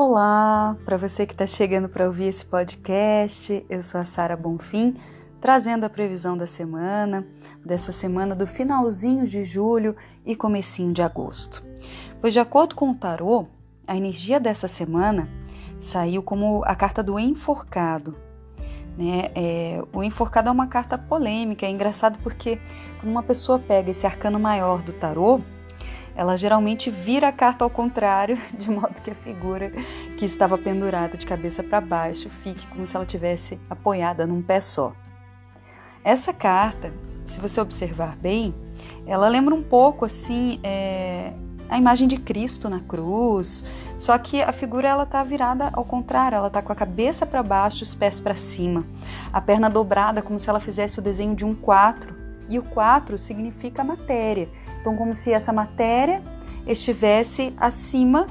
Olá, para você que está chegando para ouvir esse podcast, eu sou a Sara Bonfim, trazendo a previsão da semana, dessa semana do finalzinho de julho e comecinho de agosto. Pois de acordo com o tarô, a energia dessa semana saiu como a carta do enforcado. Né? É, o enforcado é uma carta polêmica, é engraçado porque quando uma pessoa pega esse arcano maior do tarô, ela geralmente vira a carta ao contrário, de modo que a figura que estava pendurada de cabeça para baixo fique como se ela tivesse apoiada num pé só. Essa carta, se você observar bem, ela lembra um pouco assim é, a imagem de Cristo na cruz, só que a figura ela tá virada ao contrário, ela tá com a cabeça para baixo, os pés para cima, a perna dobrada como se ela fizesse o desenho de um 4, e o 4 significa matéria. Então, como se essa matéria estivesse acima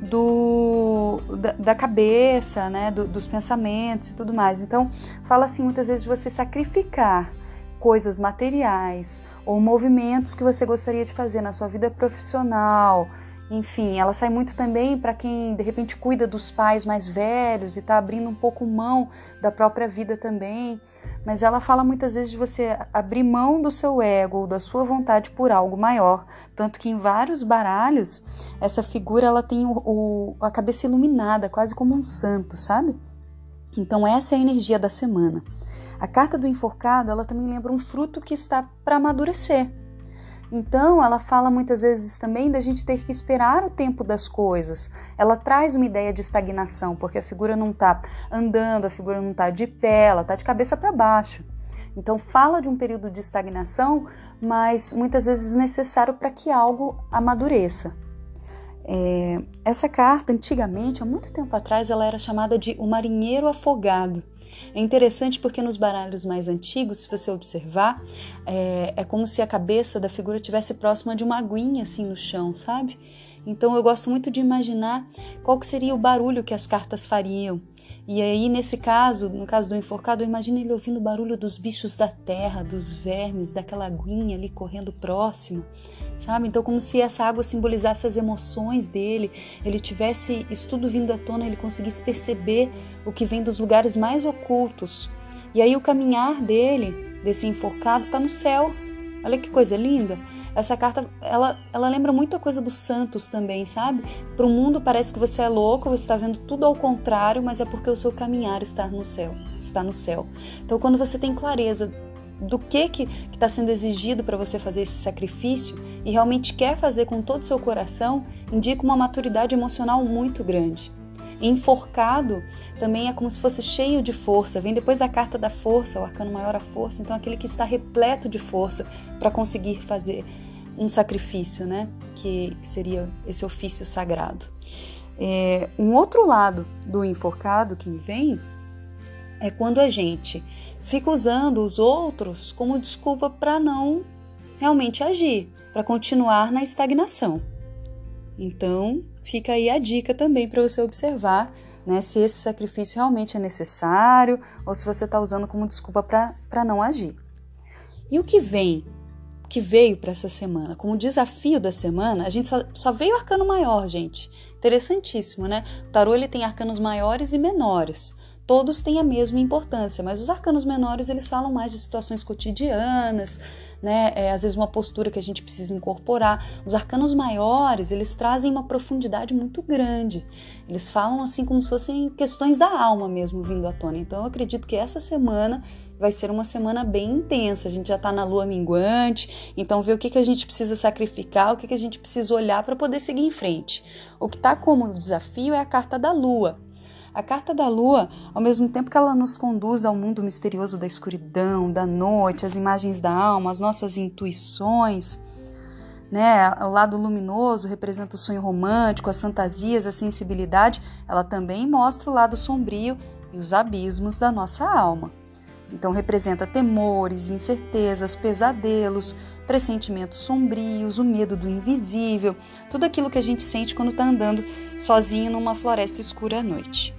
do, da, da cabeça, né, do, dos pensamentos e tudo mais. Então, fala assim muitas vezes de você sacrificar coisas materiais ou movimentos que você gostaria de fazer na sua vida profissional, enfim, ela sai muito também para quem de repente cuida dos pais mais velhos e está abrindo um pouco mão da própria vida também. Mas ela fala muitas vezes de você abrir mão do seu ego ou da sua vontade por algo maior. Tanto que em vários baralhos, essa figura ela tem o, o, a cabeça iluminada, quase como um santo, sabe? Então, essa é a energia da semana. A carta do enforcado ela também lembra um fruto que está para amadurecer. Então, ela fala muitas vezes também da gente ter que esperar o tempo das coisas. Ela traz uma ideia de estagnação, porque a figura não está andando, a figura não está de pé, ela está de cabeça para baixo. Então, fala de um período de estagnação, mas muitas vezes necessário para que algo amadureça. É, essa carta, antigamente, há muito tempo atrás, ela era chamada de o marinheiro afogado. É interessante porque nos baralhos mais antigos, se você observar, é, é como se a cabeça da figura tivesse próxima de uma aguinha assim no chão, sabe? Então eu gosto muito de imaginar qual que seria o barulho que as cartas fariam. E aí, nesse caso, no caso do enforcado, imagine ele ouvindo o barulho dos bichos da terra, dos vermes, daquela aguinha ali correndo próximo, sabe? Então, como se essa água simbolizasse as emoções dele, ele tivesse isso tudo vindo à tona, ele conseguisse perceber o que vem dos lugares mais ocultos. E aí, o caminhar dele, desse enforcado, está no céu. Olha que coisa linda! Essa carta, ela, ela lembra muita coisa dos santos também, sabe? Para o mundo parece que você é louco, você está vendo tudo ao contrário, mas é porque o seu caminhar está no céu, está no céu. Então, quando você tem clareza do que que está sendo exigido para você fazer esse sacrifício e realmente quer fazer com todo o seu coração, indica uma maturidade emocional muito grande. Enforcado também é como se fosse cheio de força, vem depois da carta da força, o arcano maior a força, então aquele que está repleto de força para conseguir fazer um sacrifício, né? Que seria esse ofício sagrado. É, um outro lado do enforcado que me vem é quando a gente fica usando os outros como desculpa para não realmente agir, para continuar na estagnação. Então, fica aí a dica também para você observar né, se esse sacrifício realmente é necessário ou se você está usando como desculpa para não agir. E o que vem que veio para essa semana. Como desafio da semana, a gente só, só veio arcano maior, gente. Interessantíssimo, né? O tarô ele tem arcanos maiores e menores. Todos têm a mesma importância, mas os arcanos menores eles falam mais de situações cotidianas, né? É, às vezes uma postura que a gente precisa incorporar. Os arcanos maiores eles trazem uma profundidade muito grande. Eles falam assim como se fossem questões da alma mesmo vindo à tona. Então eu acredito que essa semana vai ser uma semana bem intensa. A gente já está na lua minguante, então ver o que, que a gente precisa sacrificar, o que, que a gente precisa olhar para poder seguir em frente. O que está como desafio é a carta da lua. A carta da lua, ao mesmo tempo que ela nos conduz ao mundo misterioso da escuridão, da noite, as imagens da alma, as nossas intuições, né? O lado luminoso representa o sonho romântico, as fantasias, a sensibilidade, ela também mostra o lado sombrio e os abismos da nossa alma. Então representa temores, incertezas, pesadelos, pressentimentos sombrios, o medo do invisível, tudo aquilo que a gente sente quando está andando sozinho numa floresta escura à noite.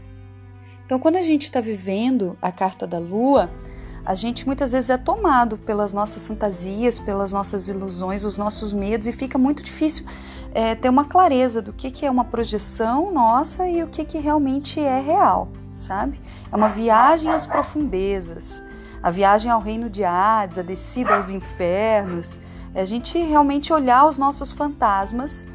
Então, quando a gente está vivendo a carta da lua, a gente muitas vezes é tomado pelas nossas fantasias, pelas nossas ilusões, os nossos medos e fica muito difícil é, ter uma clareza do que, que é uma projeção nossa e o que, que realmente é real, sabe? É uma viagem às profundezas, a viagem ao reino de Hades, a descida aos infernos, é a gente realmente olhar os nossos fantasmas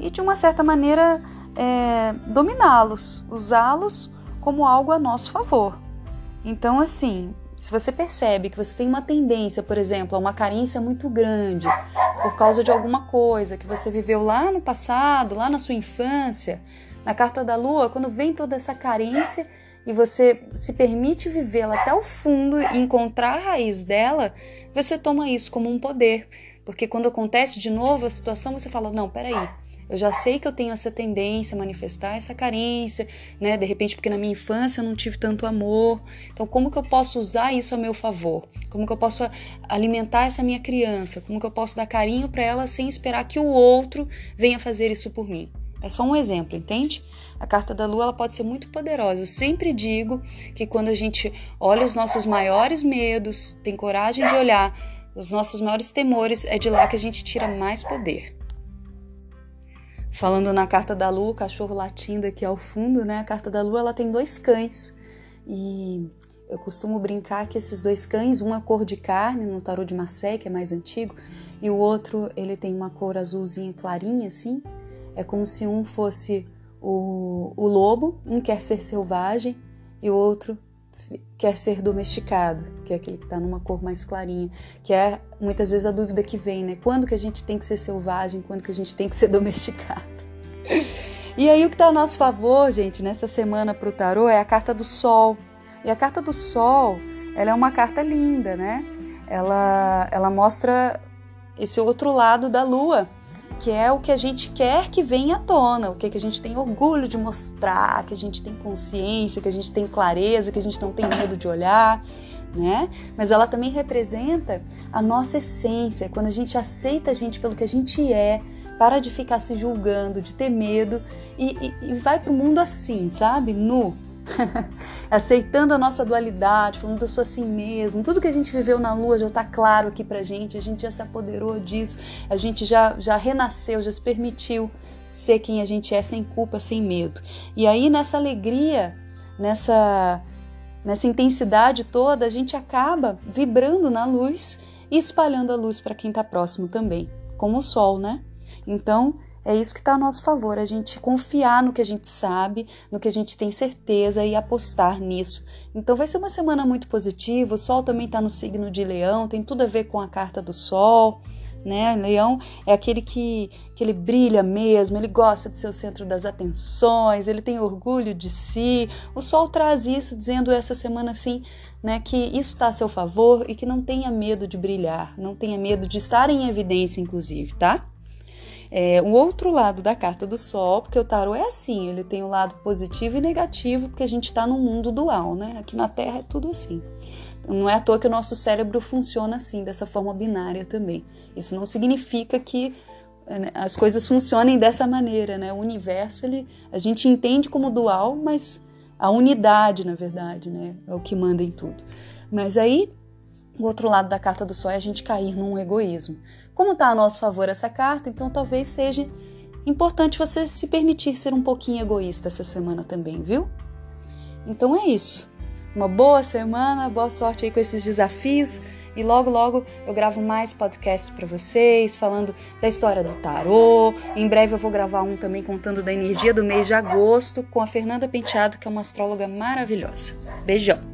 e de uma certa maneira é, dominá-los, usá-los como algo a nosso favor. Então, assim, se você percebe que você tem uma tendência, por exemplo, a uma carência muito grande por causa de alguma coisa que você viveu lá no passado, lá na sua infância, na carta da lua, quando vem toda essa carência e você se permite vivê-la até o fundo e encontrar a raiz dela, você toma isso como um poder. Porque quando acontece de novo a situação, você fala: não, peraí, eu já sei que eu tenho essa tendência a manifestar essa carência, né? De repente, porque na minha infância eu não tive tanto amor. Então, como que eu posso usar isso a meu favor? Como que eu posso alimentar essa minha criança? Como que eu posso dar carinho para ela sem esperar que o outro venha fazer isso por mim? É só um exemplo, entende? A carta da lua ela pode ser muito poderosa. Eu sempre digo que quando a gente olha os nossos maiores medos, tem coragem de olhar os nossos maiores temores, é de lá que a gente tira mais poder. Falando na carta da lua, o cachorro latindo aqui ao fundo, né? A carta da lua ela tem dois cães e eu costumo brincar que esses dois cães, um é cor de carne no tarô de Marseille, que é mais antigo, e o outro ele tem uma cor azulzinha clarinha assim. É como se um fosse o, o lobo, um quer ser selvagem e o outro quer ser domesticado, que é aquele que está numa cor mais clarinha, que é muitas vezes a dúvida que vem, né? Quando que a gente tem que ser selvagem, quando que a gente tem que ser domesticado? E aí o que está a nosso favor, gente, nessa semana para o tarô é a carta do Sol. E a carta do Sol, ela é uma carta linda, né? Ela, ela mostra esse outro lado da Lua, que é o que a gente quer que venha à tona, o que, que a gente tem orgulho de mostrar, que a gente tem consciência, que a gente tem clareza, que a gente não tem medo de olhar, né? Mas ela também representa a nossa essência, quando a gente aceita a gente pelo que a gente é, para de ficar se julgando, de ter medo e, e, e vai para o mundo assim, sabe? Nu, aceitando a nossa dualidade, falando eu sou assim mesmo. Tudo que a gente viveu na lua já está claro aqui pra gente, a gente já se apoderou disso, a gente já, já renasceu, já se permitiu ser quem a gente é sem culpa, sem medo. E aí nessa alegria, nessa nessa intensidade toda, a gente acaba vibrando na luz e espalhando a luz para quem está próximo também, como o sol, né? Então, é isso que está a nosso favor, a gente confiar no que a gente sabe, no que a gente tem certeza e apostar nisso. Então vai ser uma semana muito positiva. O Sol também está no signo de Leão, tem tudo a ver com a carta do Sol. Né? Leão é aquele que, que ele brilha mesmo, ele gosta de ser o centro das atenções, ele tem orgulho de si. O Sol traz isso, dizendo essa semana assim, né, que isso está a seu favor e que não tenha medo de brilhar, não tenha medo de estar em evidência, inclusive, tá? É, o outro lado da carta do Sol, porque o tarô é assim, ele tem o um lado positivo e negativo, porque a gente está num mundo dual, né? Aqui na Terra é tudo assim. Não é à toa que o nosso cérebro funciona assim, dessa forma binária também. Isso não significa que né, as coisas funcionem dessa maneira, né? O universo, ele, a gente entende como dual, mas a unidade, na verdade, né? É o que manda em tudo. Mas aí, o outro lado da carta do Sol é a gente cair num egoísmo. Como está a nosso favor essa carta, então talvez seja importante você se permitir ser um pouquinho egoísta essa semana também, viu? Então é isso. Uma boa semana, boa sorte aí com esses desafios. E logo, logo eu gravo mais podcasts para vocês, falando da história do tarô. Em breve eu vou gravar um também contando da energia do mês de agosto com a Fernanda Penteado, que é uma astróloga maravilhosa. Beijão!